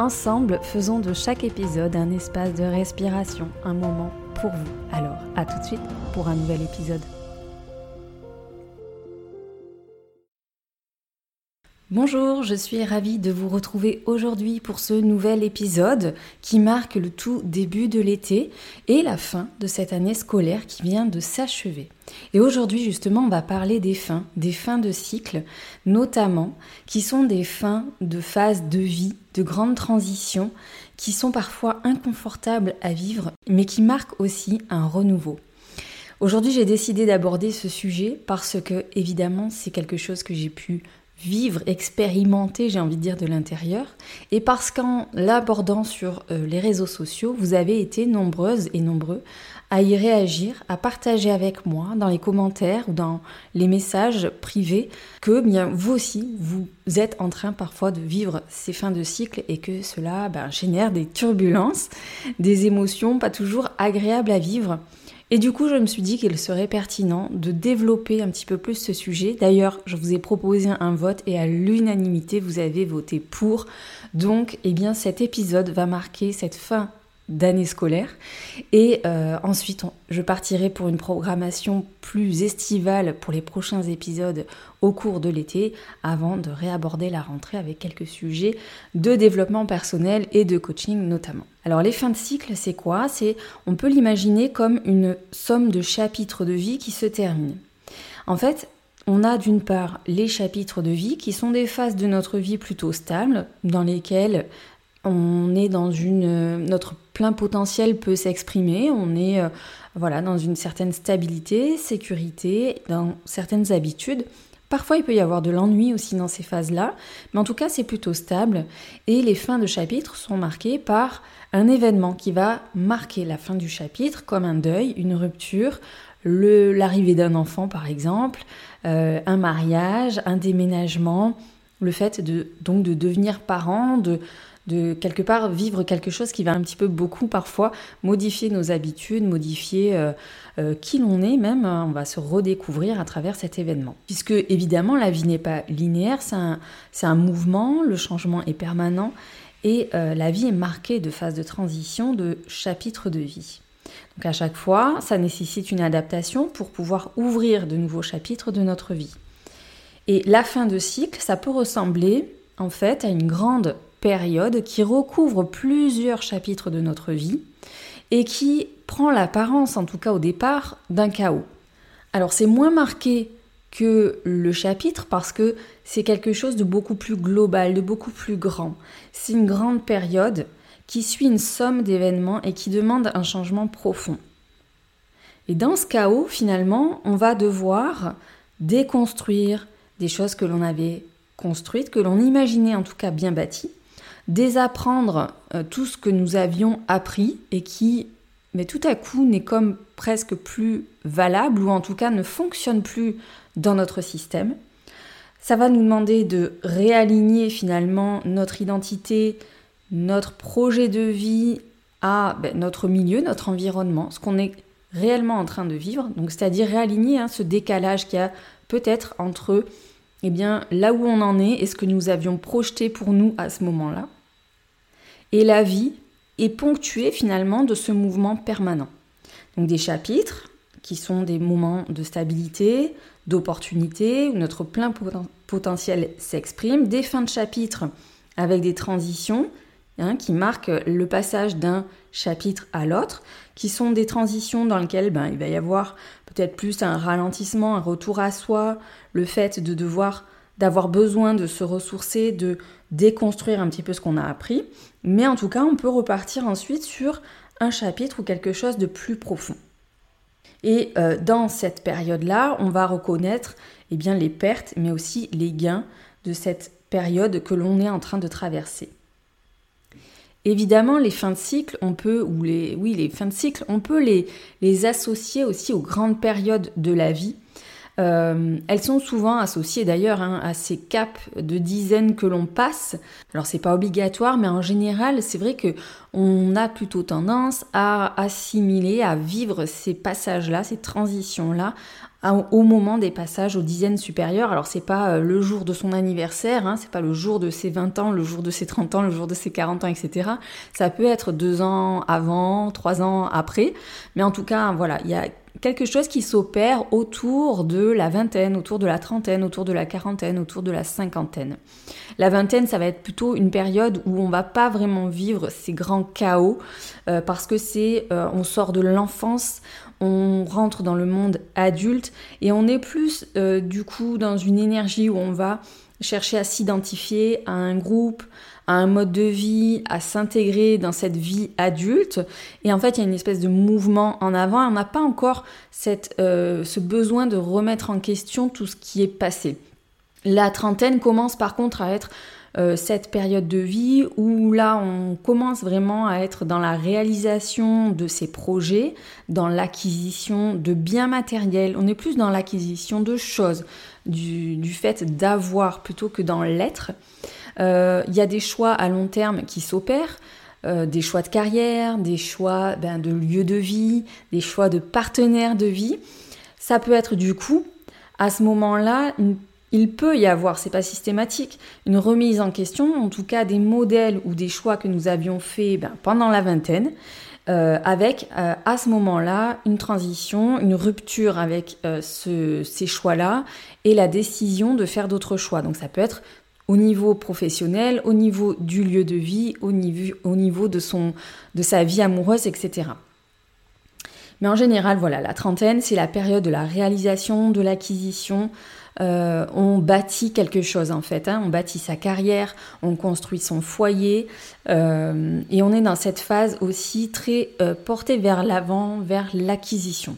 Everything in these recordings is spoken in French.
Ensemble, faisons de chaque épisode un espace de respiration, un moment pour vous. Alors, à tout de suite pour un nouvel épisode. Bonjour, je suis ravie de vous retrouver aujourd'hui pour ce nouvel épisode qui marque le tout début de l'été et la fin de cette année scolaire qui vient de s'achever. Et aujourd'hui justement on va parler des fins, des fins de cycle notamment, qui sont des fins de phase de vie, de grandes transitions, qui sont parfois inconfortables à vivre mais qui marquent aussi un renouveau. Aujourd'hui j'ai décidé d'aborder ce sujet parce que évidemment c'est quelque chose que j'ai pu vivre, expérimenter, j'ai envie de dire, de l'intérieur. Et parce qu'en l'abordant sur euh, les réseaux sociaux, vous avez été nombreuses et nombreux à y réagir, à partager avec moi dans les commentaires ou dans les messages privés que bien vous aussi vous êtes en train parfois de vivre ces fins de cycle et que cela ben, génère des turbulences, des émotions pas toujours agréables à vivre. Et du coup, je me suis dit qu'il serait pertinent de développer un petit peu plus ce sujet. D'ailleurs, je vous ai proposé un vote et à l'unanimité, vous avez voté pour. Donc, eh bien, cet épisode va marquer cette fin d'année scolaire. Et euh, ensuite, je partirai pour une programmation plus estivale pour les prochains épisodes au cours de l'été, avant de réaborder la rentrée avec quelques sujets de développement personnel et de coaching notamment. Alors les fins de cycle, c'est quoi? C'est on peut l'imaginer comme une somme de chapitres de vie qui se terminent. En fait, on a d'une part les chapitres de vie qui sont des phases de notre vie plutôt stables, dans lesquelles on est dans une notre plein potentiel peut s'exprimer, on est euh, voilà dans une certaine stabilité, sécurité, dans certaines habitudes. Parfois, il peut y avoir de l'ennui aussi dans ces phases-là, mais en tout cas, c'est plutôt stable. Et les fins de chapitre sont marquées par un événement qui va marquer la fin du chapitre, comme un deuil, une rupture, l'arrivée d'un enfant, par exemple, euh, un mariage, un déménagement, le fait de donc de devenir parent, de de quelque part vivre quelque chose qui va un petit peu beaucoup parfois modifier nos habitudes, modifier euh, euh, qui l'on est même, hein. on va se redécouvrir à travers cet événement. Puisque évidemment la vie n'est pas linéaire, c'est un, un, mouvement, le changement est permanent et euh, la vie est marquée de phases de transition, de chapitres de vie. Donc à chaque fois, ça nécessite une adaptation pour pouvoir ouvrir de nouveaux chapitres de notre vie. Et la fin de cycle, ça peut ressembler en fait à une grande période qui recouvre plusieurs chapitres de notre vie et qui prend l'apparence, en tout cas au départ, d'un chaos. Alors c'est moins marqué que le chapitre parce que c'est quelque chose de beaucoup plus global, de beaucoup plus grand. C'est une grande période qui suit une somme d'événements et qui demande un changement profond. Et dans ce chaos, finalement, on va devoir déconstruire des choses que l'on avait construites, que l'on imaginait en tout cas bien bâties, désapprendre euh, tout ce que nous avions appris et qui, mais tout à coup, n'est comme presque plus valable ou en tout cas ne fonctionne plus dans notre système. Ça va nous demander de réaligner finalement notre identité, notre projet de vie à ben, notre milieu, notre environnement, ce qu'on est réellement en train de vivre. Donc, c'est-à-dire réaligner hein, ce décalage qu'il y a peut-être entre eh bien, là où on en est et ce que nous avions projeté pour nous à ce moment-là. Et la vie est ponctuée finalement de ce mouvement permanent. Donc des chapitres qui sont des moments de stabilité, d'opportunité, où notre plein potentiel s'exprime, des fins de chapitre avec des transitions hein, qui marquent le passage d'un chapitre à l'autre, qui sont des transitions dans lesquelles ben, il va y avoir peut-être plus un ralentissement, un retour à soi, le fait de devoir d'avoir besoin de se ressourcer, de déconstruire un petit peu ce qu'on a appris, mais en tout cas, on peut repartir ensuite sur un chapitre ou quelque chose de plus profond. Et euh, dans cette période-là, on va reconnaître eh bien, les pertes, mais aussi les gains de cette période que l'on est en train de traverser. Évidemment, les fins de cycle, on peut, fins de cycle, on peut les associer aussi aux grandes périodes de la vie. Euh, elles sont souvent associées d'ailleurs hein, à ces caps de dizaines que l'on passe. Alors c'est pas obligatoire, mais en général, c'est vrai que on a plutôt tendance à assimiler, à vivre ces passages-là, ces transitions-là au moment des passages aux dizaines supérieures. Alors c'est pas euh, le jour de son anniversaire, hein, c'est pas le jour de ses 20 ans, le jour de ses 30 ans, le jour de ses 40 ans, etc. Ça peut être deux ans avant, trois ans après, mais en tout cas, voilà, il y a quelque chose qui s'opère autour de la vingtaine, autour de la trentaine, autour de la quarantaine, autour de la cinquantaine. La vingtaine, ça va être plutôt une période où on va pas vraiment vivre ces grands chaos euh, parce que c'est, euh, on sort de l'enfance, on rentre dans le monde adulte et on est plus euh, du coup dans une énergie où on va chercher à s'identifier à un groupe, à un mode de vie, à s'intégrer dans cette vie adulte. Et en fait, il y a une espèce de mouvement en avant. on n'a pas encore euh, ce besoin de remettre en question tout ce qui est passé. La trentaine commence par contre à être euh, cette période de vie où là on commence vraiment à être dans la réalisation de ses projets, dans l'acquisition de biens matériels, on est plus dans l'acquisition de choses, du, fait d'avoir plutôt que dans l'être. Euh, il y a des choix à long terme qui s'opèrent. Euh, des choix de carrière, des choix ben, de lieu de vie, des choix de partenaires de vie. Ça peut être du coup, à ce moment-là, une il peut y avoir, c'est pas systématique, une remise en question, en tout cas des modèles ou des choix que nous avions faits ben, pendant la vingtaine, euh, avec euh, à ce moment-là une transition, une rupture avec euh, ces choix-là et la décision de faire d'autres choix. Donc ça peut être au niveau professionnel, au niveau du lieu de vie, au niveau, au niveau de, son, de sa vie amoureuse, etc. Mais en général, voilà, la trentaine, c'est la période de la réalisation, de l'acquisition, euh, on bâtit quelque chose en fait. Hein. On bâtit sa carrière, on construit son foyer euh, et on est dans cette phase aussi très euh, portée vers l'avant, vers l'acquisition.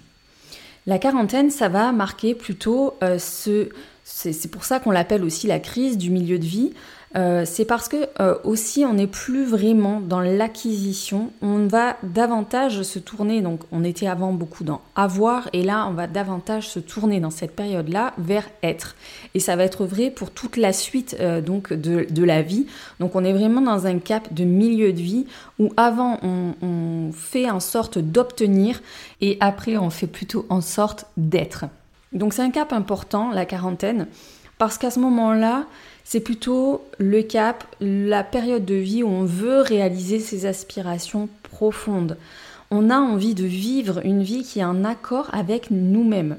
La quarantaine, ça va marquer plutôt ce... C'est pour ça qu'on l'appelle aussi la crise du milieu de vie. Euh, c'est parce que euh, aussi on n'est plus vraiment dans l'acquisition, on va davantage se tourner, donc on était avant beaucoup dans avoir, et là on va davantage se tourner dans cette période-là vers être. Et ça va être vrai pour toute la suite euh, donc de, la vie. Donc on est vraiment dans un cap de milieu de vie où avant on, on fait en sorte d'obtenir et après on fait plutôt en sorte d'être. Donc c'est un cap important, la quarantaine, parce qu'à ce moment-là, c'est plutôt le cap, la période de vie où on veut réaliser ses aspirations profondes. On a envie de vivre une vie qui est en accord avec nous-mêmes.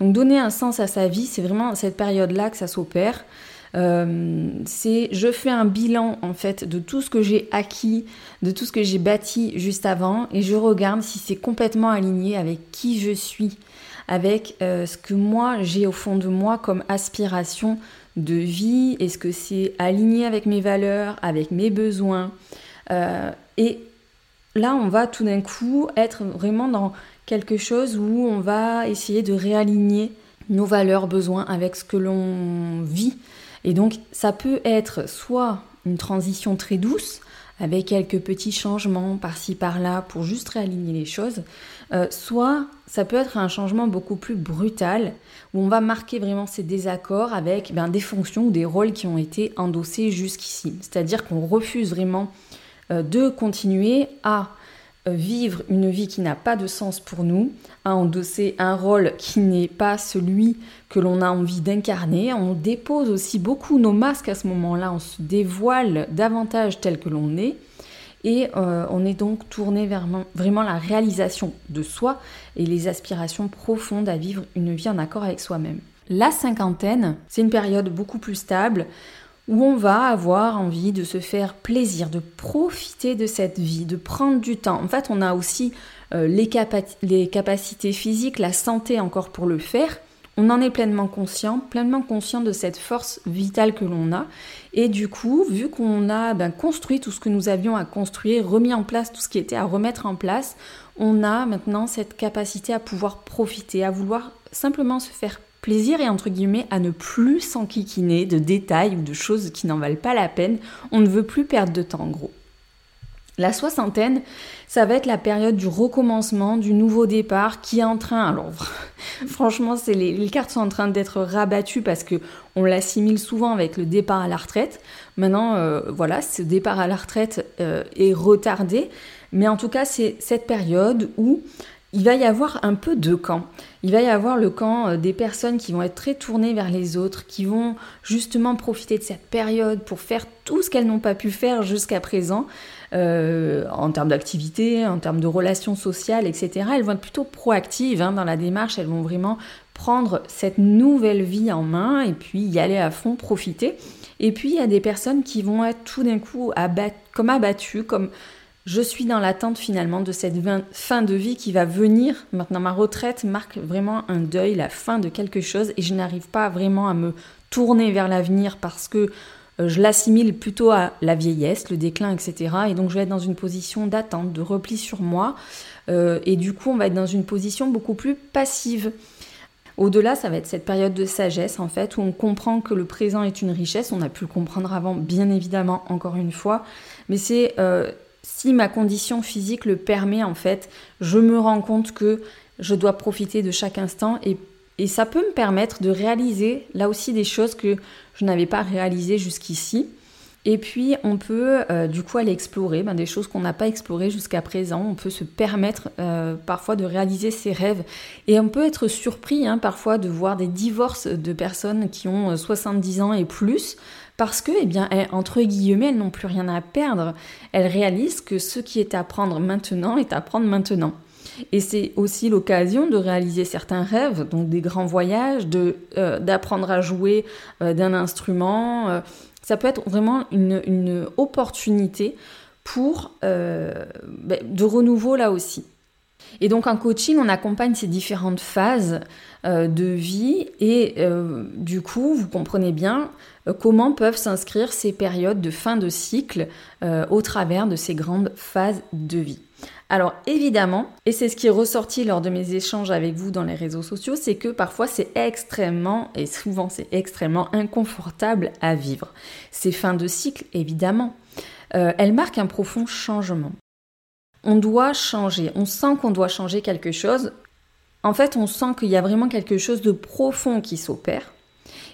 Donc donner un sens à sa vie, c'est vraiment cette période-là que ça s'opère. Euh, c'est je fais un bilan en fait de tout ce que j'ai acquis, de tout ce que j'ai bâti juste avant, et je regarde si c'est complètement aligné avec qui je suis, avec euh, ce que moi j'ai au fond de moi comme aspiration de vie Est-ce que c'est aligné avec mes valeurs, avec mes besoins euh, Et là, on va tout d'un coup être vraiment dans quelque chose où on va essayer de réaligner nos valeurs, besoins avec ce que l'on vit. Et donc, ça peut être soit une transition très douce, avec quelques petits changements par-ci par-là pour juste réaligner les choses, euh, soit ça peut être un changement beaucoup plus brutal où on va marquer vraiment ces désaccords avec ben, des fonctions ou des rôles qui ont été endossés jusqu'ici. C'est-à-dire qu'on refuse vraiment euh, de continuer à vivre une vie qui n'a pas de sens pour nous, à endosser un rôle qui n'est pas celui que l'on a envie d'incarner. On dépose aussi beaucoup nos masques à ce moment-là, on se dévoile davantage tel que l'on est. Et euh, on est donc tourné vers vraiment la réalisation de soi et les aspirations profondes à vivre une vie en accord avec soi-même. La cinquantaine, c'est une période beaucoup plus stable où on va avoir envie de se faire plaisir, de profiter de cette vie, de prendre du temps. En fait, on a aussi euh, les, capacités physiques, la santé encore pour le faire, on en est pleinement conscient, pleinement conscient de cette force vitale que l'on a. Et du coup, vu qu'on a ben, construit tout ce que nous avions à construire, remis en place tout ce qui était à remettre en place, on a maintenant cette capacité à pouvoir profiter, à vouloir simplement se faire plaisir et entre guillemets à ne plus s'enquiquiner de détails ou de choses qui n'en valent pas la peine. On ne veut plus perdre de temps en gros. La soixantaine, ça va être la période du recommencement, du nouveau départ qui est en train. Alors, franchement, c'est les, cartes sont en train d'être rabattues parce que on l'assimile souvent avec le départ à la retraite. Maintenant, euh, voilà, ce départ à la retraite euh, est retardé, mais en tout cas, c'est cette période où il va y avoir un peu deux camps. Il va y avoir le camp euh, des personnes qui vont être très tournées vers les autres, qui vont justement profiter de cette période pour faire tout ce qu'elles n'ont pas pu faire jusqu'à présent, euh, en termes d'activité, en termes de relations sociales, etc. Elles vont être plutôt proactives hein, dans la démarche, elles vont vraiment prendre cette nouvelle vie en main et puis y aller à fond, profiter. Et puis il y a des personnes qui vont être tout d'un coup comme abattues, comme je suis dans l'attente finalement de cette fin de vie qui va venir. Maintenant, ma retraite marque vraiment un deuil, la fin de quelque chose, et je n'arrive pas vraiment à me tourner vers l'avenir parce que euh, je l'assimile plutôt à la vieillesse, le déclin, etc. Et donc je vais être dans une position d'attente, de repli sur moi, euh, et du coup on va être dans une position beaucoup plus passive. Au-delà, ça va être cette période de sagesse, en fait, où on comprend que le présent est une richesse. On a pu le comprendre avant, bien évidemment, encore une fois. Mais c'est euh, si ma condition physique le permet, en fait, je me rends compte que je dois profiter de chaque instant et, ça peut me permettre de réaliser là aussi des choses que je n'avais pas réalisées jusqu'ici. Et puis on peut euh, du coup aller explorer ben, des choses qu'on n'a pas explorées jusqu'à présent. On peut se permettre euh, parfois de réaliser ses rêves. Et on peut être surpris hein, parfois de voir des divorces de personnes qui ont 70 euh, ans et plus parce que, eh bien, entre guillemets, elles n'ont plus rien à perdre. Elles réalisent que ce qui est à prendre maintenant est à prendre maintenant. Et c'est aussi l'occasion de réaliser certains rêves, donc des grands voyages, euh, d'apprendre à jouer euh, d'un instrument. Euh. ça peut être vraiment une, une opportunité pour ben, de renouveau là aussi. Et donc en coaching, on accompagne ces différentes phases euh, de vie et euh, du coup, vous comprenez bien euh, comment peuvent s'inscrire ces périodes de fin de cycle au travers de ces grandes phases de vie. Alors évidemment, et c'est ce qui est ressorti lors de mes échanges avec vous dans les réseaux sociaux, c'est que parfois c'est extrêmement, et souvent c'est extrêmement inconfortable à vivre. Ces fins de cycle, évidemment, elles marquent un profond changement on doit changer, on sent qu'on doit changer quelque chose. En fait, on sent qu'il y a vraiment quelque chose de profond qui s'opère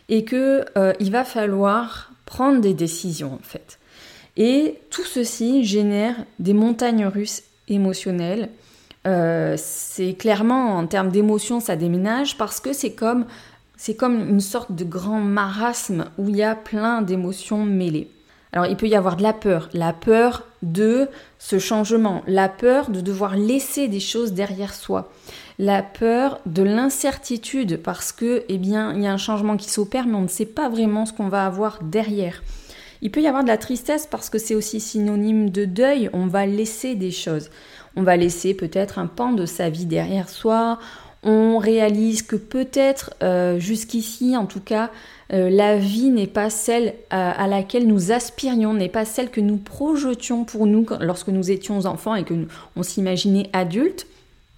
et que euh, il va falloir prendre des décisions en fait. Et tout ceci génère des montagnes russes émotionnelles. Euh, c'est clairement en termes d'émotions, ça déménage parce que c'est comme c'est comme une sorte de grand marasme où il y a plein d'émotions mêlées. Alors il peut y avoir de la peur, la peur de ce changement, la peur de devoir laisser des choses derrière soi, la peur de l'incertitude parce que eh bien il y a un changement qui s'opère mais on ne sait pas vraiment ce qu'on va avoir derrière. Il peut y avoir de la tristesse parce que c'est aussi synonyme de deuil, on va laisser des choses. On va laisser peut-être un pan de sa vie derrière soi, on réalise que peut-être euh, jusqu'ici en tout cas euh, la vie n'est pas celle à, laquelle nous aspirions, n'est pas celle que nous projetions pour nous lorsque nous étions enfants et que on s'imaginait adultes,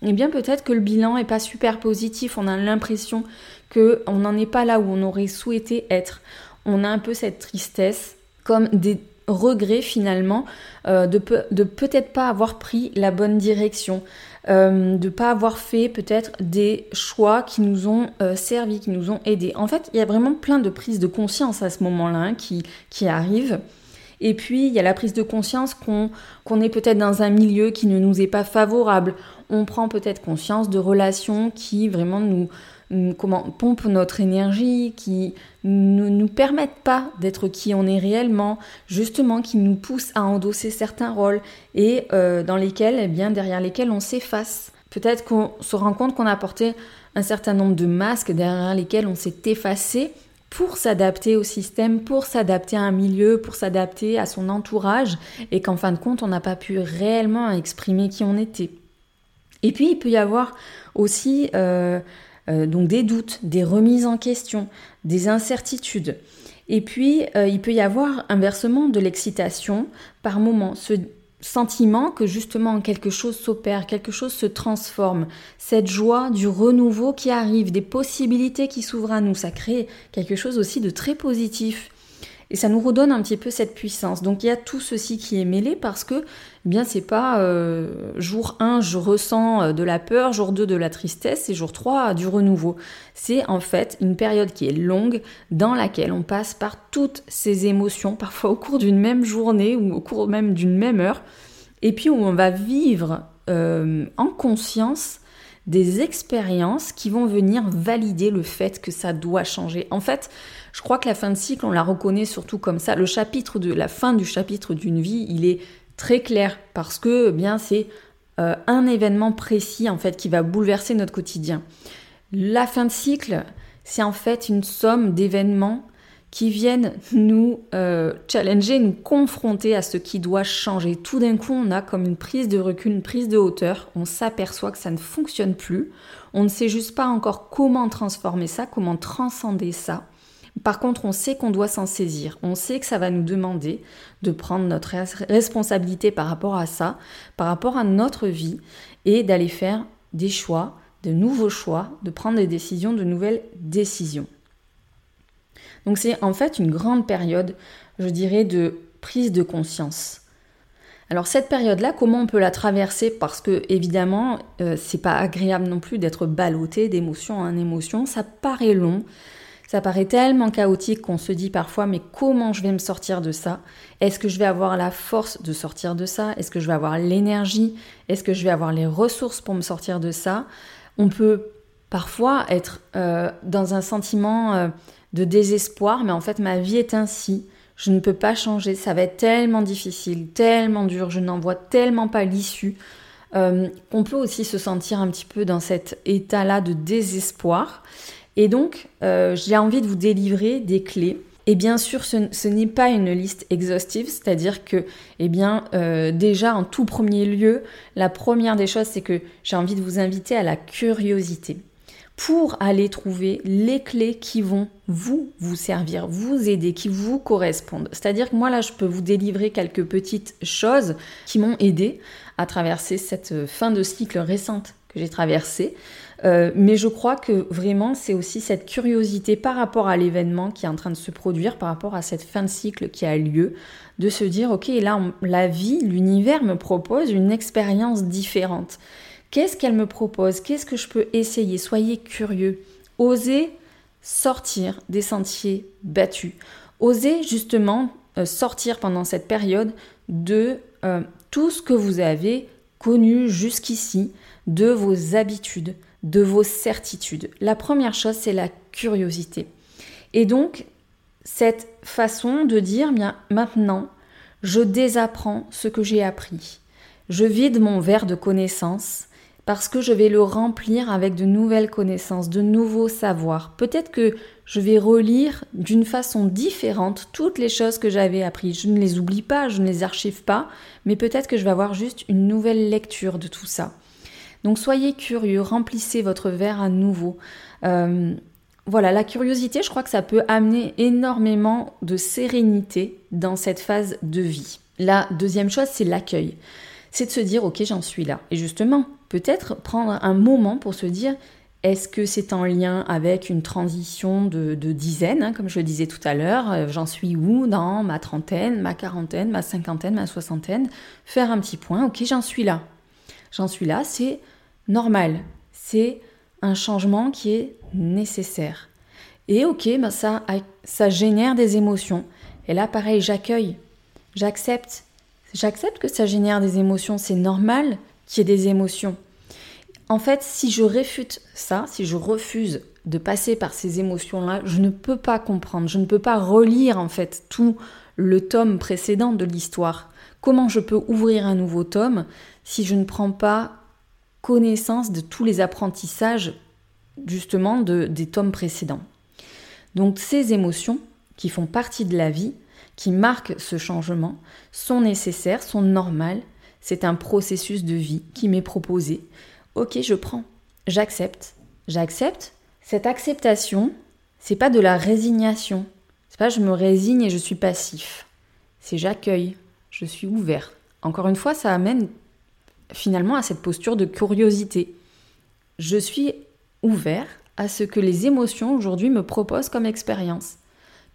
eh bien peut-être que le bilan n'est pas super positif. On a l'impression que on n'en est pas là où on aurait souhaité être. On a un peu cette tristesse, comme des regrets finalement euh, de peut-être pas avoir pris la bonne direction. Euh, de ne pas avoir fait peut-être des choix qui nous ont euh, servi, qui nous ont aidés. En fait, il y a vraiment plein de prises de conscience à ce moment-là hein, qui, qui arrivent. Et puis, il y a la prise de conscience qu'on qu'on est peut-être dans un milieu qui ne nous est pas favorable. On prend peut-être conscience de relations qui vraiment nous, comment pompe notre énergie, qui ne nous permettent pas d'être qui on est réellement, justement qui nous poussent à endosser certains rôles et euh, dans lesquels, eh bien, derrière lesquels on s'efface. Peut-être qu'on se rend compte qu'on a porté un certain nombre de masques derrière lesquels on s'est effacé pour s'adapter au système, pour s'adapter à un milieu, pour s'adapter à son entourage, et qu'en fin de compte, on n'a pas pu réellement exprimer qui on était. Et puis, il peut y avoir aussi euh, euh, des doutes, des remises en question, des incertitudes. Et puis, euh, il peut y avoir inversement de l'excitation par moment, ce sentiment que justement quelque chose s'opère, quelque chose se transforme, cette joie du renouveau qui arrive, des possibilités qui s'ouvrent à nous, ça crée quelque chose aussi de très positif. Et ça nous redonne un petit peu cette puissance. Donc il y a tout ceci qui est mêlé parce que eh bien c'est pas euh, jour 1 je ressens euh, de la peur, jour 2 de la tristesse et jour 3 du renouveau. C'est en fait une période qui est longue dans laquelle on passe par toutes ces émotions, parfois au cours d'une même journée ou au cours même d'une même heure, et puis où on va vivre euh, en conscience des expériences qui vont venir valider le fait que ça doit changer. En fait, je crois que la fin de cycle, on la reconnaît surtout comme ça. Le chapitre de la fin du chapitre d'une vie, il est très clair parce que eh bien c'est euh, un événement précis en fait qui va bouleverser notre quotidien. La fin de cycle, c'est en fait une somme d'événements qui viennent nous euh, challenger, nous confronter à ce qui doit changer. Tout d'un coup, on a comme une prise de recul, une prise de hauteur, on s'aperçoit que ça ne fonctionne plus, on ne sait juste pas encore comment transformer ça, comment transcender ça. Par contre, on sait qu'on doit s'en saisir, on sait que ça va nous demander de prendre notre responsabilité par rapport à ça, par rapport à notre vie, et d'aller faire des choix, de nouveaux choix, de prendre des décisions, de nouvelles décisions. Donc c'est en fait une grande période, je dirais, de prise de conscience. Alors cette période-là, comment on peut la traverser? Parce que évidemment, euh, c'est pas agréable non plus d'être ballotté d'émotion en émotion. Ça paraît long, ça paraît tellement chaotique qu'on se dit parfois mais comment je vais me sortir de ça? Est-ce que je vais avoir la force de sortir de ça? Est-ce que je vais avoir l'énergie? Est-ce que je vais avoir les ressources pour me sortir de ça? On peut parfois être euh, dans un sentiment euh, de désespoir, mais en fait ma vie est ainsi, je ne peux pas changer, ça va être tellement difficile, tellement dur, je n'en vois tellement pas l'issue, euh, qu'on peut aussi se sentir un petit peu dans cet état-là de désespoir. Et donc, euh, j'ai envie de vous délivrer des clés. Et bien sûr, ce, n'est pas une liste exhaustive, c'est-à-dire que, eh bien, déjà en tout premier lieu, la première des choses, c'est que j'ai envie de vous inviter à la curiosité pour aller trouver les clés qui vont vous vous servir, vous aider, qui vous correspondent. C'est-à-dire que moi là, je peux vous délivrer quelques petites choses qui m'ont aidé à traverser cette fin de cycle récente que j'ai traversée. Euh, mais je crois que vraiment, c'est aussi cette curiosité par rapport à l'événement qui est en train de se produire, par rapport à cette fin de cycle qui a lieu, de se dire, ok, là, la vie, l'univers me propose une expérience différente. Qu'est-ce qu'elle me propose? Qu'est-ce que je peux essayer? Soyez curieux. Osez sortir des sentiers battus. Osez justement euh, sortir pendant cette période de euh, tout ce que vous avez connu jusqu'ici, de vos habitudes, de vos certitudes. La première chose, c'est la curiosité. Et donc, cette façon de dire, bien maintenant, je désapprends ce que j'ai appris. Je vide mon verre de connaissances parce que je vais le remplir avec de nouvelles connaissances, de nouveaux savoirs. Peut-être que je vais relire d'une façon différente toutes les choses que j'avais apprises. Je ne les oublie pas, je ne les archive pas, mais peut-être que je vais avoir juste une nouvelle lecture de tout ça. Donc soyez curieux, remplissez votre verre à nouveau. Euh, voilà, la curiosité, je crois que ça peut amener énormément de sérénité dans cette phase de vie. La deuxième chose, c'est l'accueil. C'est de se dire, ok, j'en suis là. Et justement, peut-être prendre un moment pour se dire est-ce que c'est en lien avec une transition de, dizaines, hein, comme je le disais tout à l'heure euh, J'en suis où dans ma trentaine, ma quarantaine, ma cinquantaine, ma soixantaine Faire un petit point, ok, j'en suis là. J'en suis là, c'est normal. C'est un changement qui est nécessaire. Et ok, ben ça, ça génère des émotions. Et là, pareil, j'accueille, j'accepte. J'accepte que ça génère des émotions, c'est normal qui ait des émotions. En fait, si je réfute ça, si je refuse de passer par ces émotions-là, je ne peux pas comprendre, je ne peux pas relire en fait tout le tome précédent de l'histoire. Comment je peux ouvrir un nouveau tome si je ne prends pas connaissance de tous les apprentissages justement de, des tomes précédents? Donc ces émotions qui font partie de la vie, qui marquent ce changement, sont nécessaires, sont normales c'est un processus de vie qui m'est proposé. Ok, je prends, j'accepte, j'accepte. Cette acceptation, c'est pas de la résignation. C'est pas je me résigne et je suis passif. C'est j'accueille, je suis ouvert. Encore une fois, ça amène finalement à cette posture de curiosité. Je suis ouvert à ce que les émotions aujourd'hui me proposent comme expérience.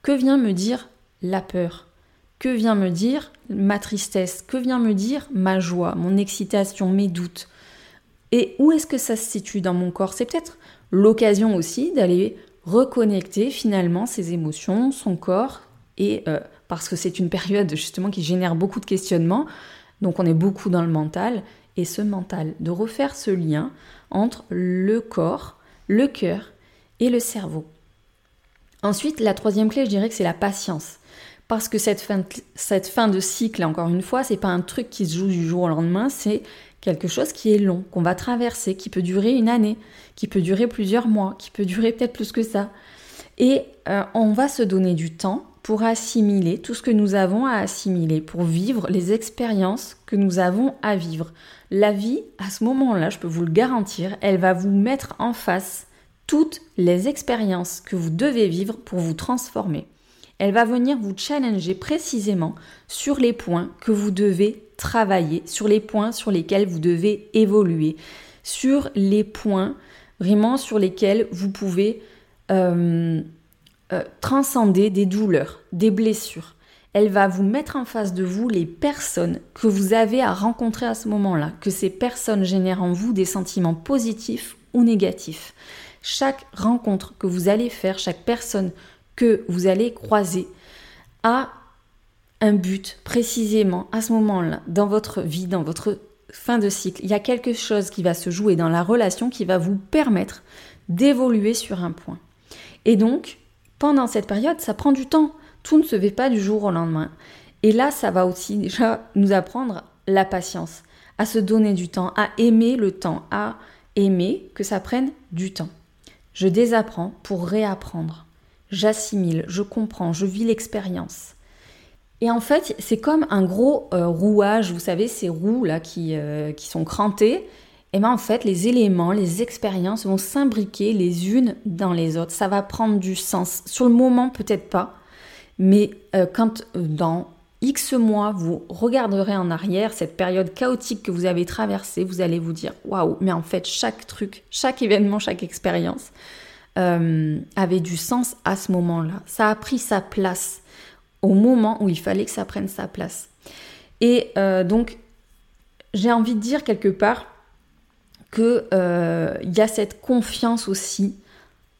Que vient me dire la peur? Que vient me dire ma tristesse? Que vient me dire ma joie, mon excitation, mes doutes? Et où est-ce que ça se situe dans mon corps? C'est peut-être l'occasion aussi d'aller reconnecter finalement ses émotions, son corps, et euh, parce que c'est une période justement qui génère beaucoup de questionnements, donc on est beaucoup dans le mental, et ce mental, de refaire ce lien entre le corps, le cœur et le cerveau. Ensuite, la troisième clé, je dirais que c'est la patience. Parce que cette fin, de, cycle, encore une fois, c'est pas un truc qui se joue du jour au lendemain, c'est quelque chose qui est long, qu'on va traverser, qui peut durer une année, qui peut durer plusieurs mois, qui peut durer peut-être plus que ça. Et euh, on va se donner du temps pour assimiler tout ce que nous avons à assimiler, pour vivre les expériences que nous avons à vivre. La vie, à ce moment-là, je peux vous le garantir, elle va vous mettre en face toutes les expériences que vous devez vivre pour vous transformer. Elle va venir vous challenger précisément sur les points que vous devez travailler, sur les points sur lesquels vous devez évoluer, sur les points vraiment sur lesquels vous pouvez euh, euh, transcender des douleurs, des blessures. Elle va vous mettre en face de vous les personnes que vous avez à rencontrer à ce moment-là, que ces personnes génèrent en vous des sentiments positifs ou négatifs. Chaque rencontre que vous allez faire, chaque personne que vous allez croiser a un but précisément à ce moment-là, dans votre vie, dans votre fin de cycle. Il y a quelque chose qui va se jouer dans la relation qui va vous permettre d'évoluer sur un point. Et donc, pendant cette période, ça prend du temps. Tout ne se fait pas du jour au lendemain. Et là, ça va aussi déjà nous apprendre la patience, à se donner du temps, à aimer le temps, à aimer que ça prenne du temps. Je désapprends pour réapprendre. J'assimile, je comprends, je vis l'expérience. Et en fait, c'est comme un gros euh, rouage, vous savez, ces roues là qui, euh, qui sont crantées. Et bien en fait, les éléments, les expériences vont s'imbriquer les unes dans les autres. Ça va prendre du sens. Sur le moment, peut-être pas. Mais euh, quand dans X mois, vous regarderez en arrière cette période chaotique que vous avez traversée, vous allez vous dire waouh, mais en fait, chaque truc, chaque événement, chaque expérience euh, avait du sens à ce moment-là. Ça a pris sa place au moment où il fallait que ça prenne sa place. Et euh, donc, j'ai envie de dire quelque part qu'il euh, y a cette confiance aussi,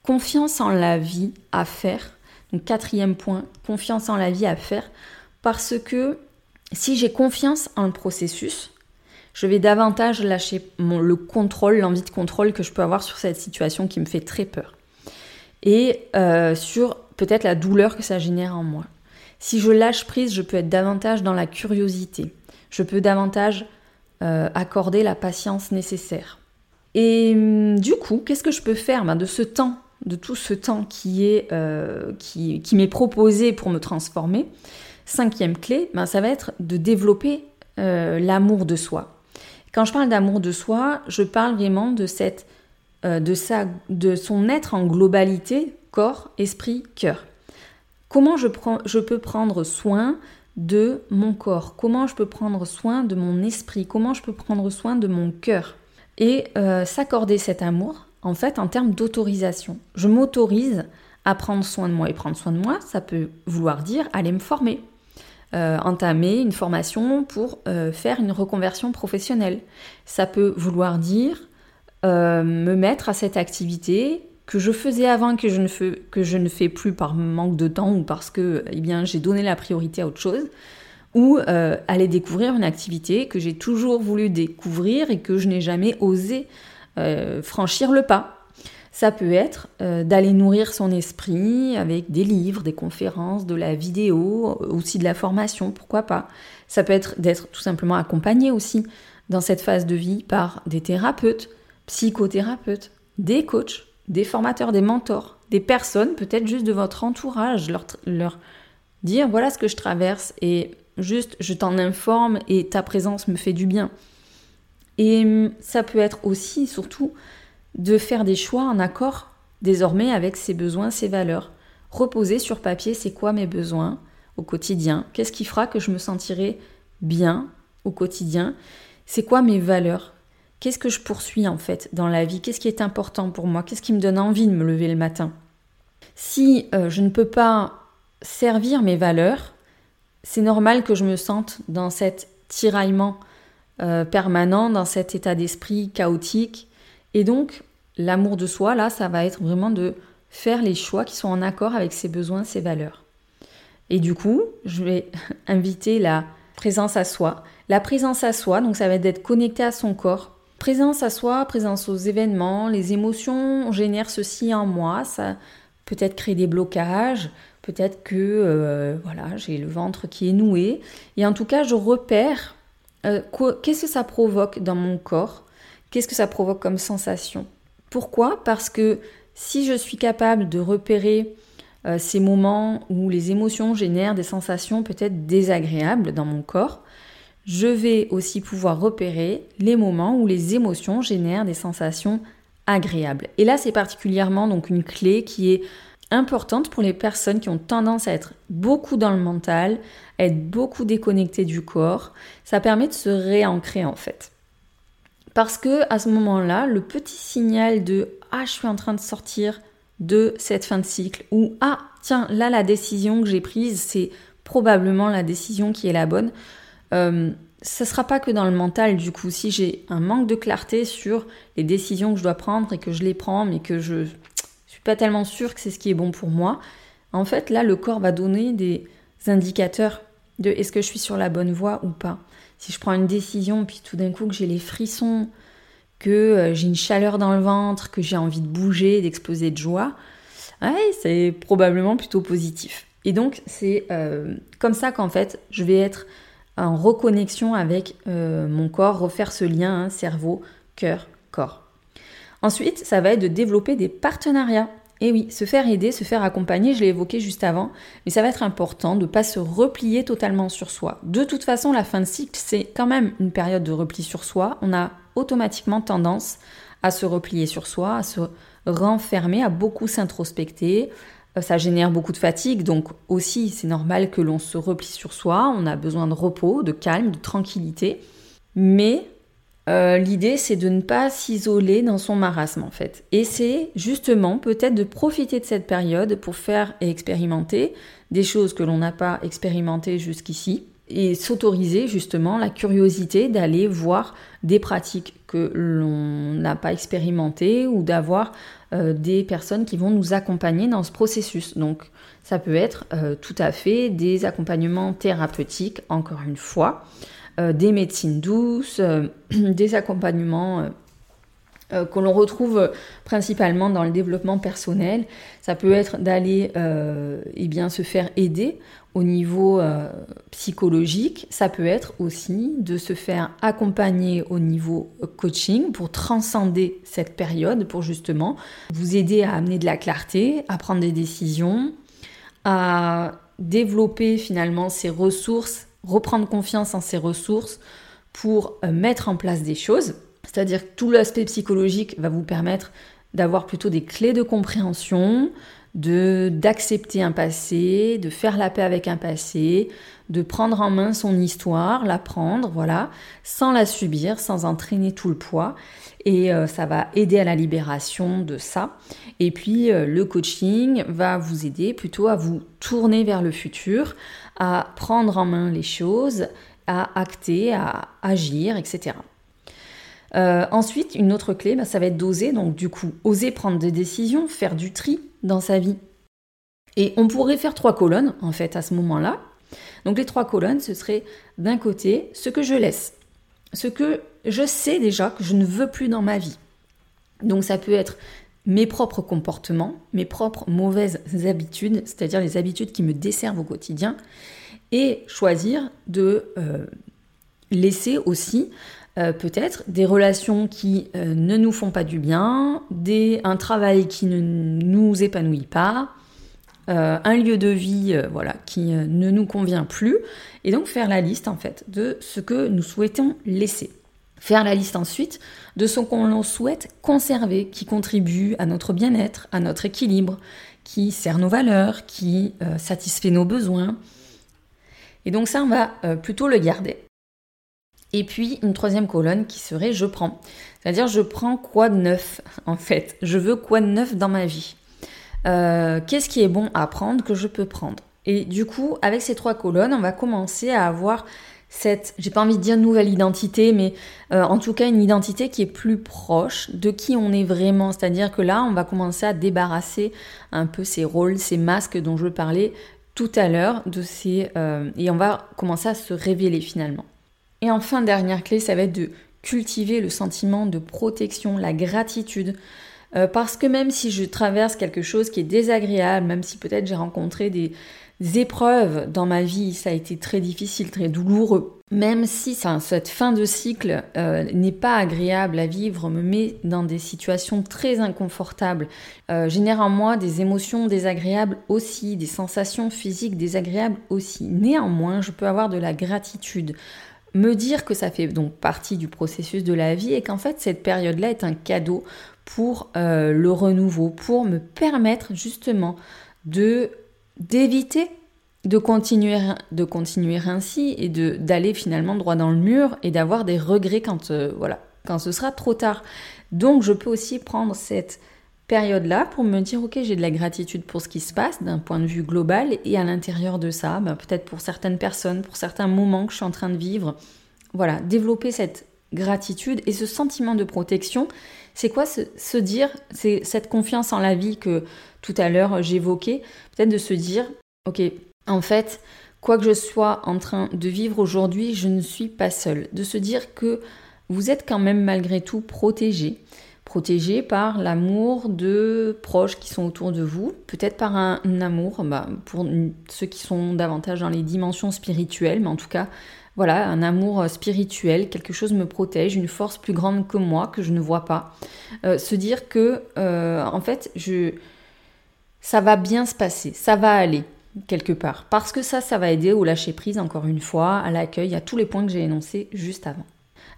confiance en la vie à faire. Donc, quatrième point, confiance en la vie à faire parce que si j'ai confiance en le processus, je vais davantage lâcher le contrôle, l'envie de contrôle que je peux avoir sur cette situation qui me fait très peur. Et euh, sur peut-être la douleur que ça génère en moi. Si je lâche prise, je peux être davantage dans la curiosité. Je peux davantage euh, accorder la patience nécessaire. Et hum, du coup, qu'est-ce que je peux faire ben, de ce temps, de tout ce temps qui est euh, qui, qui m'est proposé pour me transformer? Cinquième clé, ben, ça va être de développer l'amour de soi. Quand je parle d'amour de soi, je parle vraiment de, cette, euh, de, sa, de son être en globalité, corps, esprit, cœur. Comment je, prends, je peux prendre soin de mon corps? Comment je peux prendre soin de mon esprit? Comment je peux prendre soin de mon cœur? Et euh, s'accorder cet amour, en fait, en termes d'autorisation. Je m'autorise à prendre soin de moi. Et prendre soin de moi, ça peut vouloir dire aller me former, euh, entamer une formation pour faire une reconversion professionnelle. Ça peut vouloir dire euh, me mettre à cette activité que je faisais avant que je ne fais, que je ne fais plus par manque de temps ou parce que eh bien j'ai donné la priorité à autre chose ou aller découvrir une activité que j'ai toujours voulu découvrir et que je n'ai jamais osé franchir le pas. Ça peut être euh, d'aller nourrir son esprit avec des livres, des conférences, de la vidéo, aussi de la formation, pourquoi pas. Ça peut être d'être tout simplement accompagné aussi dans cette phase de vie par des thérapeutes, psychothérapeutes, des coachs, des formateurs, des mentors, des personnes peut-être juste de votre entourage, leur, dire voilà ce que je traverse et juste je t'en informe et ta présence me fait du bien. Et hum, ça peut être aussi, surtout, de faire des choix en accord désormais avec ses besoins, ses valeurs. Reposer sur papier, c'est quoi mes besoins au quotidien? Qu'est-ce qui fera que je me sentirai bien au quotidien? C'est quoi mes valeurs? Qu'est-ce que je poursuis en fait dans la vie? Qu'est-ce qui est important pour moi? Qu'est-ce qui me donne envie de me lever le matin? Si euh, je ne peux pas servir mes valeurs, c'est normal que je me sente dans cet tiraillement euh, permanent, dans cet état d'esprit chaotique. Et donc, l'amour de soi, là, ça va être vraiment de faire les choix qui sont en accord avec ses besoins, ses valeurs. Et du coup, je vais inviter la présence à soi. La présence à soi, donc ça va être d'être connecté à son corps. Présence à soi, présence aux événements, les émotions génèrent ceci en moi, ça peut-être créer des blocages, peut-être que euh, voilà, j'ai le ventre qui est noué. Et en tout cas, je repère euh, qu'est-ce que ça provoque dans mon corps, qu'est-ce que ça provoque comme sensation? Pourquoi? Parce que si je suis capable de repérer euh, ces moments où les émotions génèrent des sensations peut-être désagréables dans mon corps, je vais aussi pouvoir repérer les moments où les émotions génèrent des sensations agréables. Et là, c'est particulièrement donc une clé qui est importante pour les personnes qui ont tendance à être beaucoup dans le mental, à être beaucoup déconnectées du corps. Ça permet de se réancrer en fait. Parce que à ce moment-là, le petit signal de ah, je suis en train de sortir de cette fin de cycle ou ah, tiens, là la décision que j'ai prise, c'est probablement la décision qui est la bonne. Euh, ça ne sera pas que dans le mental du coup. Si j'ai un manque de clarté sur les décisions que je dois prendre et que je les prends, mais que je suis pas tellement sûre que c'est ce qui est bon pour moi, en fait là le corps va donner des indicateurs de est-ce que je suis sur la bonne voie ou pas. Si je prends une décision puis tout d'un coup que j'ai les frissons, que euh, j'ai une chaleur dans le ventre, que j'ai envie de bouger, d'exploser de joie, c'est probablement plutôt positif. Et donc c'est euh, comme ça qu'en fait je vais être en reconnexion avec euh, mon corps, refaire ce lien hein, cerveau, cœur, corps. Ensuite, ça va être de développer des partenariats. Et oui, se faire aider, se faire accompagner, je l'ai évoqué juste avant, mais ça va être important de ne pas se replier totalement sur soi. De toute façon, la fin de cycle, c'est quand même une période de repli sur soi. On a automatiquement tendance à se replier sur soi, à se renfermer, à beaucoup s'introspecter, ça génère beaucoup de fatigue, donc aussi c'est normal que l'on se replie sur soi, on a besoin de repos, de calme, de tranquillité. Mais euh, l'idée c'est de ne pas s'isoler dans son marasme en fait. Et c'est justement peut-être de profiter de cette période pour faire et expérimenter des choses que l'on n'a pas expérimentées jusqu'ici et s'autoriser justement la curiosité d'aller voir des pratiques que l'on n'a pas expérimentées ou d'avoir euh, des personnes qui vont nous accompagner dans ce processus. Donc ça peut être euh, tout à fait des accompagnements thérapeutiques, encore une fois, euh, des médecines douces, des accompagnements que l'on retrouve principalement dans le développement personnel. Ça peut être d'aller eh bien se faire aider au niveau euh, psychologique, ça peut être aussi de se faire accompagner au niveau euh, coaching pour transcender cette période, pour justement vous aider à amener de la clarté, à prendre des décisions, à développer finalement ses ressources, reprendre confiance en ses ressources pour euh, mettre en place des choses. C'est-à-dire que tout l'aspect psychologique va vous permettre d'avoir plutôt des clés de compréhension, de d'accepter un passé, de faire la paix avec un passé, de prendre en main son histoire, l'apprendre, voilà, sans la subir, sans entraîner tout le poids. Et euh, ça va aider à la libération de ça. Et puis euh, le coaching va vous aider plutôt à vous tourner vers le futur, à prendre en main les choses, à acter, à agir, etc. Euh, ensuite, une autre clé, bah, ça va être d'oser, donc du coup, oser prendre des décisions, faire du tri dans sa vie. Et on pourrait faire trois colonnes, en fait, à ce moment-là. Donc les trois colonnes, ce serait d'un côté ce que je laisse, ce que je sais déjà que je ne veux plus dans ma vie. Donc ça peut être mes propres comportements, mes propres mauvaises habitudes, c'est-à-dire les habitudes qui me desservent au quotidien, et choisir de euh, laisser aussi euh, peut-être des relations qui euh, ne nous font pas du bien, des, un travail qui ne nous épanouit pas, euh, un lieu de vie voilà, qui ne nous convient plus, et donc faire la liste en fait de ce que nous souhaitons laisser. Faire la liste ensuite de ce qu'on souhaite conserver, qui contribue à notre bien-être, à notre équilibre, qui sert nos valeurs, qui satisfait nos besoins. Et donc ça, on va plutôt le garder. Et puis une troisième colonne qui serait je prends. C'est-à-dire je prends quoi de neuf en fait? Je veux quoi de neuf dans ma vie? Euh, qu'est-ce qui est bon à prendre que je peux prendre? Et du coup, avec ces trois colonnes, on va commencer à avoir cette, j'ai pas envie de dire nouvelle identité, mais euh, en tout cas une identité qui est plus proche de qui on est vraiment. C'est-à-dire que là, on va commencer à débarrasser un peu ces rôles, ces masques dont je parlais tout à l'heure, de ces, euh, et on va commencer à se révéler finalement. Et enfin, dernière clé, ça va être de cultiver le sentiment de protection, la gratitude. Euh, parce que même si je traverse quelque chose qui est désagréable, même si peut-être j'ai rencontré des, épreuves dans ma vie, ça a été très difficile, très douloureux. Même si cette fin de cycle euh, n'est pas agréable à vivre, me met dans des situations très inconfortables, euh, génère en moi des émotions désagréables aussi, des sensations physiques désagréables aussi. Néanmoins, je peux avoir de la gratitude me dire que ça fait donc partie du processus de la vie et qu'en fait cette période-là est un cadeau pour euh, le renouveau, pour me permettre justement de d'éviter de continuer, de continuer ainsi et d'aller finalement droit dans le mur et d'avoir des regrets quand, euh, ce sera trop tard. Donc je peux aussi prendre cette période-là pour me dire ok j'ai de la gratitude pour ce qui se passe d'un point de vue global et à l'intérieur de ça, ben, peut-être pour certaines personnes, pour certains moments que je suis en train de vivre, voilà, développer cette gratitude et ce sentiment de protection, c'est quoi se dire, c'est cette confiance en la vie que tout à l'heure j'évoquais, peut-être de se dire, ok, en fait, quoi que je sois en train de vivre aujourd'hui, je ne suis pas seule. De se dire que vous êtes quand même malgré tout protégé. Protégé par l'amour de proches qui sont autour de vous, peut-être par un, amour, bah, pour ceux qui sont davantage dans les dimensions spirituelles, mais en tout cas, voilà, un amour spirituel, quelque chose me protège, une force plus grande que moi que je ne vois pas. Euh, se dire que, euh, en fait, je, ça va bien se passer, ça va aller quelque part. Parce que ça, ça va aider au lâcher prise, encore une fois, à l'accueil, à tous les points que j'ai énoncés juste avant.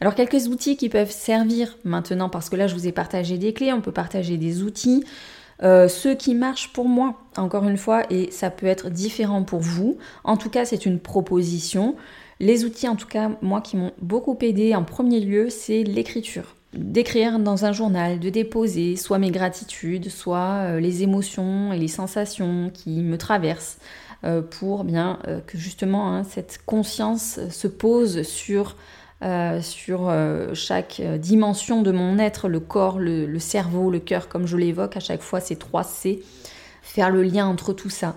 Alors quelques outils qui peuvent servir maintenant, parce que là je vous ai partagé des clés, on peut partager des outils. Euh, ceux qui marchent pour moi, encore une fois, et ça peut être différent pour vous. En tout cas, c'est une proposition. Les outils, en tout cas, moi qui m'ont beaucoup aidé en premier lieu, c'est l'écriture d'écrire dans un journal, de déposer soit mes gratitudes, soit euh, les émotions et les sensations qui me traversent euh, pour bien que justement hein, cette conscience se pose sur, sur chaque dimension de mon être, le corps, le, cerveau, le cœur, comme je l'évoque à chaque fois, ces trois C, faire le lien entre tout ça.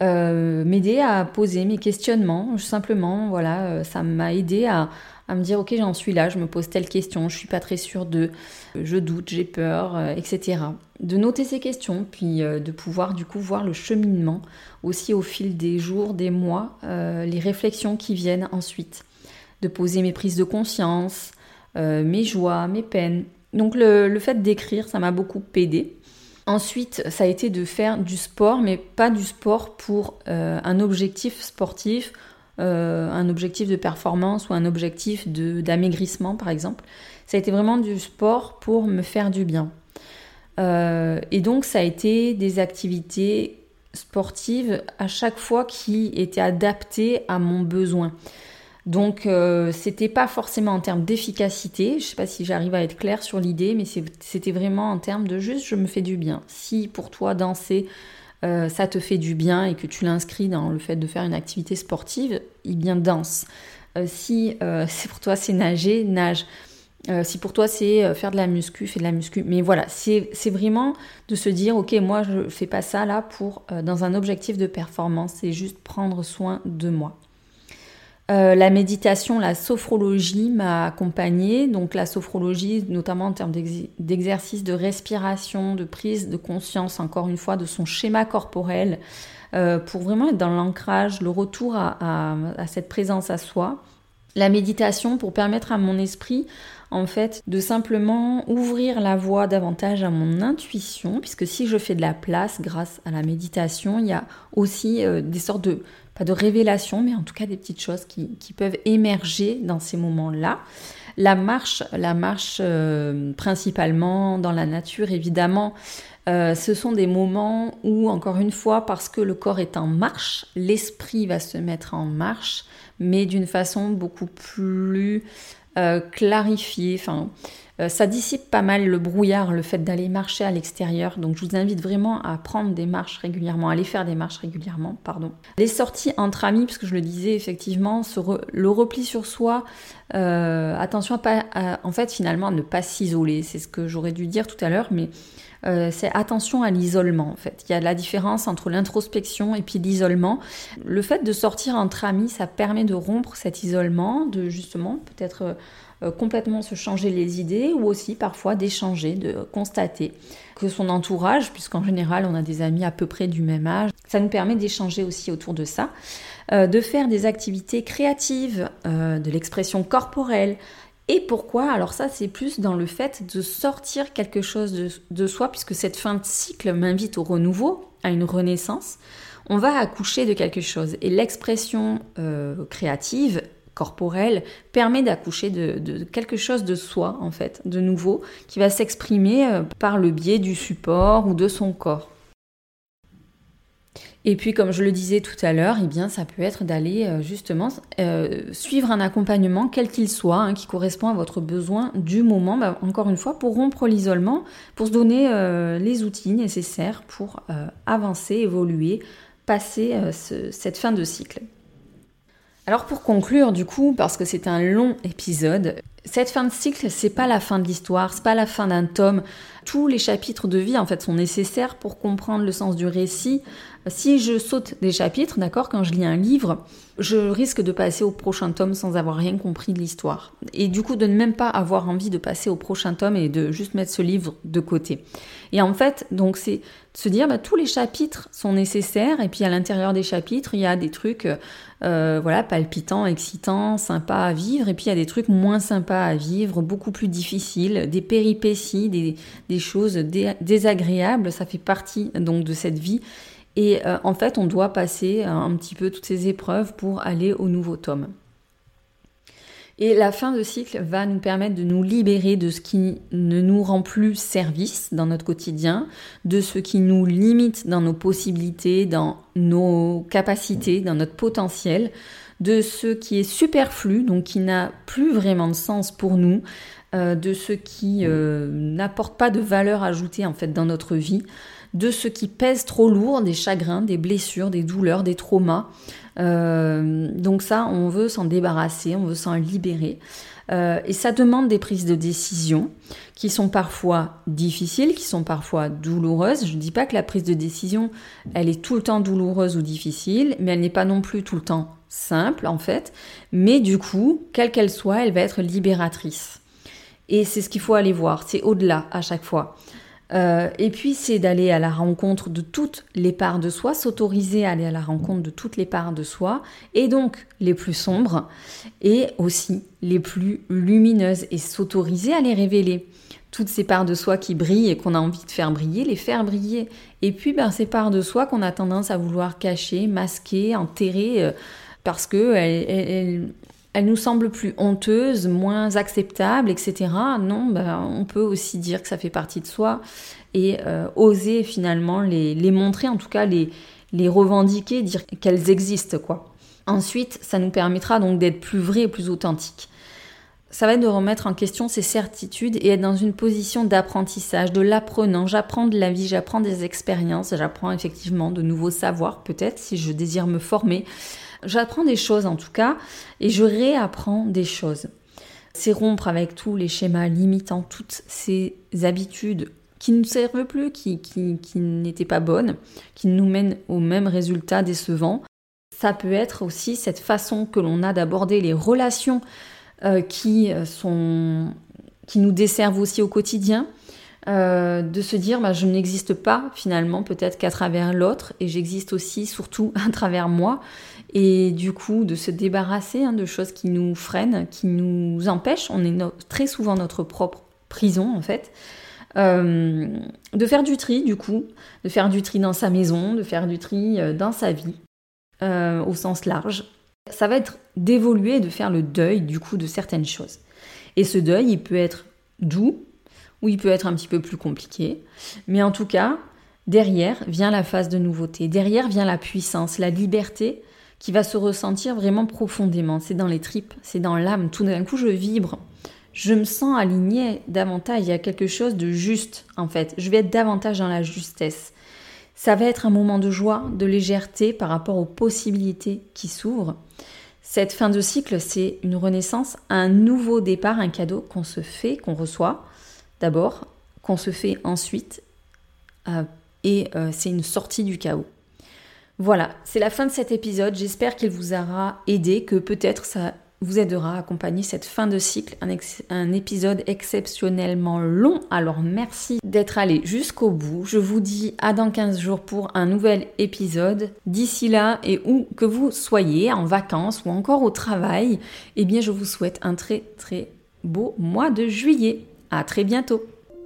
m'aider à poser mes questionnements, simplement, voilà, ça m'a aidé à, me dire ok j'en suis là, je me pose telle question, je suis pas très sûre de, je doute, j'ai peur, euh, etc. De noter ces questions, puis euh, de pouvoir du coup voir le cheminement aussi au fil des jours, des mois, euh, les réflexions qui viennent ensuite, de poser mes prises de conscience, mes joies, mes peines. Donc le, fait d'écrire, ça m'a beaucoup aidé. Ensuite, ça a été de faire du sport, mais pas du sport pour un objectif sportif euh, un objectif de performance ou un objectif d'amaigrissement par exemple. Ça a été vraiment du sport pour me faire du bien. Euh, et donc ça a été des activités sportives à chaque fois qui étaient adaptées à mon besoin. Donc euh, c'était pas forcément en termes d'efficacité, je sais pas si j'arrive à être claire sur l'idée, mais c'était vraiment en termes de juste je me fais du bien. Si pour toi danser euh, ça te fait du bien et que tu l'inscris dans le fait de faire une activité sportive, il bien danse. Euh, si c'est pour toi c'est nager, nage. si pour toi c'est faire de la muscu, fais de la muscu. Mais voilà, c'est vraiment de se dire, ok, moi je fais pas ça là pour dans un objectif de performance, c'est juste prendre soin de moi. Euh, la méditation, la sophrologie m'a accompagnée. Donc la sophrologie, notamment en termes d'exercice de respiration, de prise de conscience, encore une fois, de son schéma corporel, euh, pour vraiment être dans l'ancrage, le retour à, cette présence à soi. La méditation pour permettre à mon esprit, en fait, de simplement ouvrir la voie davantage à mon intuition, puisque si je fais de la place grâce à la méditation, il y a aussi euh, des sortes de pas de révélation, mais en tout cas des petites choses qui, peuvent émerger dans ces moments-là. La marche, la marche euh, principalement dans la nature, évidemment, euh, ce sont des moments où, encore une fois, parce que le corps est en marche, l'esprit va se mettre en marche, mais d'une façon beaucoup plus euh, clarifiée. Enfin, Euh, ça dissipe pas mal le brouillard, le fait d'aller marcher à l'extérieur. Donc je vous invite vraiment à prendre des marches régulièrement, aller faire des marches régulièrement, pardon. Les sorties entre amis, puisque je le disais effectivement, le repli sur soi, euh, attention à pas, en fait finalement à ne pas s'isoler. C'est ce que j'aurais dû dire tout à l'heure, mais euh, c'est attention à l'isolement en fait. Il y a la différence entre l'introspection et puis l'isolement. Le fait de sortir entre amis, ça permet de rompre cet isolement, de justement peut-être euh, complètement se changer les idées ou aussi parfois d'échanger, de constater que son entourage, puisqu'en général on a des amis à peu près du même âge, ça nous permet d'échanger aussi autour de ça, euh, de faire des activités créatives, euh, de l'expression corporelle. Et pourquoi? Alors ça c'est plus dans le fait de sortir quelque chose de, soi, puisque cette fin de cycle m'invite au renouveau, à une renaissance on va accoucher de quelque chose. Et l'expression créative corporelle permet d'accoucher de, quelque chose de soi, en fait, de nouveau, qui va s'exprimer euh, par le biais du support ou de son corps. Et puis, comme je le disais tout à l'heure, eh bien, ça peut être d'aller euh, justement euh, suivre un accompagnement, quel qu'il soit, hein, qui correspond à votre besoin du moment, bah, encore une fois, pour rompre l'isolement, pour se donner les outils nécessaires pour avancer, évoluer, passer cette fin de cycle. Alors pour conclure du coup, parce que c'est un long épisode, cette fin de cycle, c'est pas la fin de l'histoire, c'est pas la fin d'un tome. Tous les chapitres de vie en fait sont nécessaires pour comprendre le sens du récit. Si je saute des chapitres, d'accord, quand je lis un livre, je risque de passer au prochain tome sans avoir rien compris de l'histoire. Et du coup, de ne même pas avoir envie de passer au prochain tome et de juste mettre ce livre de côté. Et en fait, donc c'est de se dire, bah, tous les chapitres sont nécessaires, et puis à l'intérieur des chapitres, il y a des trucs, euh, voilà, palpitants, excitants, sympas à vivre, et puis il y a des trucs moins sympas à vivre, beaucoup plus difficiles, des péripéties, des, des choses désagréables, ça fait partie donc de cette vie. Et euh, en fait, on doit passer un petit peu toutes ces épreuves pour aller au nouveau tome. Et la fin de cycle va nous permettre de nous libérer de ce qui ne nous rend plus service dans notre quotidien, de ce qui nous limite dans nos possibilités, dans nos capacités, dans notre potentiel, de ce qui est superflu, donc qui n'a plus vraiment de sens pour nous, euh, de ce qui euh, n'apporte pas de valeur ajoutée en fait dans notre vie, de ce qui pèse trop lourd, des chagrins, des blessures, des douleurs, des traumas. Euh, donc ça, on veut s'en débarrasser, on veut s'en libérer. Euh, et ça demande des prises de décision qui sont parfois difficiles, qui sont parfois douloureuses. Je ne dis pas que la prise de décision, elle est tout le temps douloureuse ou difficile, mais elle n'est pas non plus tout le temps simple en fait. Mais du coup, quelle qu'elle soit, elle va être libératrice. Et c'est ce qu'il faut aller voir, c'est au-delà à chaque fois. Euh, et puis c'est d'aller à la rencontre de toutes les parts de soi, s'autoriser à aller à la rencontre de toutes les parts de soi, et donc les plus sombres, et aussi les plus lumineuses, et s'autoriser à les révéler. Toutes ces parts de soi qui brillent et qu'on a envie de faire briller, les faire briller. Et puis ben, ces parts de soi qu'on a tendance à vouloir cacher, masquer, enterrer, euh, parce que elle nous semble plus honteuse, moins acceptable, etc. Non, ben, on peut aussi dire que ça fait partie de soi et euh, oser finalement les, montrer, en tout cas les, les revendiquer, dire qu'elles existent, quoi. Ensuite, ça nous permettra donc d'être plus vrai et plus authentique. Ça va être de remettre en question ses certitudes et être dans une position d'apprentissage, de l'apprenant. J'apprends de la vie, j'apprends des expériences, j'apprends effectivement de nouveaux savoirs, peut-être si je désire me former. J'apprends des choses en tout cas et je réapprends des choses. C'est rompre avec tous les schémas limitants, toutes ces habitudes qui ne servent plus, qui, qui, n'étaient pas bonnes, qui nous mènent au même résultat décevant. Ça peut être aussi cette façon que l'on a d'aborder les relations euh, qui, euh, sont, qui nous desservent aussi au quotidien. Euh, de se dire bah, je n'existe pas finalement peut-être qu'à travers l'autre et j'existe aussi surtout à travers moi et du coup de se débarrasser hein, de choses qui nous freinent, qui nous empêchent. On est très souvent notre propre prison en fait. Euh, de faire du tri du coup, de faire du tri dans sa maison, de faire du tri euh, dans sa vie euh, au sens large. Ça va être d'évoluer, de faire le deuil du coup de certaines choses. Et ce deuil, il peut être doux ou il peut être un petit peu plus compliqué, mais en tout cas, derrière vient la phase de nouveauté, derrière vient la puissance, la liberté qui va se ressentir vraiment profondément. C'est dans les tripes, c'est dans l'âme. Tout d'un coup, je vibre. je me sens alignée davantage, il y a quelque chose de juste en fait. Je vais être davantage dans la justesse. Ça va être un moment de joie, de légèreté par rapport aux possibilités qui s'ouvrent. Cette fin de cycle, c'est une renaissance, un nouveau départ, un cadeau qu'on se fait, qu'on reçoit d'abord, qu'on se fait ensuite, euh, et euh, c'est une sortie du chaos. Voilà, c'est la fin de cet épisode. J'espère qu'il vous aura aidé, que peut-être ça vous aidera à accompagner cette fin de cycle, un, épisode exceptionnellement long. Alors merci d'être allé jusqu'au bout. Je vous dis à dans 15 jours pour un nouvel épisode. D'ici là et où que vous soyez, en vacances ou encore au travail, eh bien je vous souhaite un très très beau mois de juillet. À très bientôt.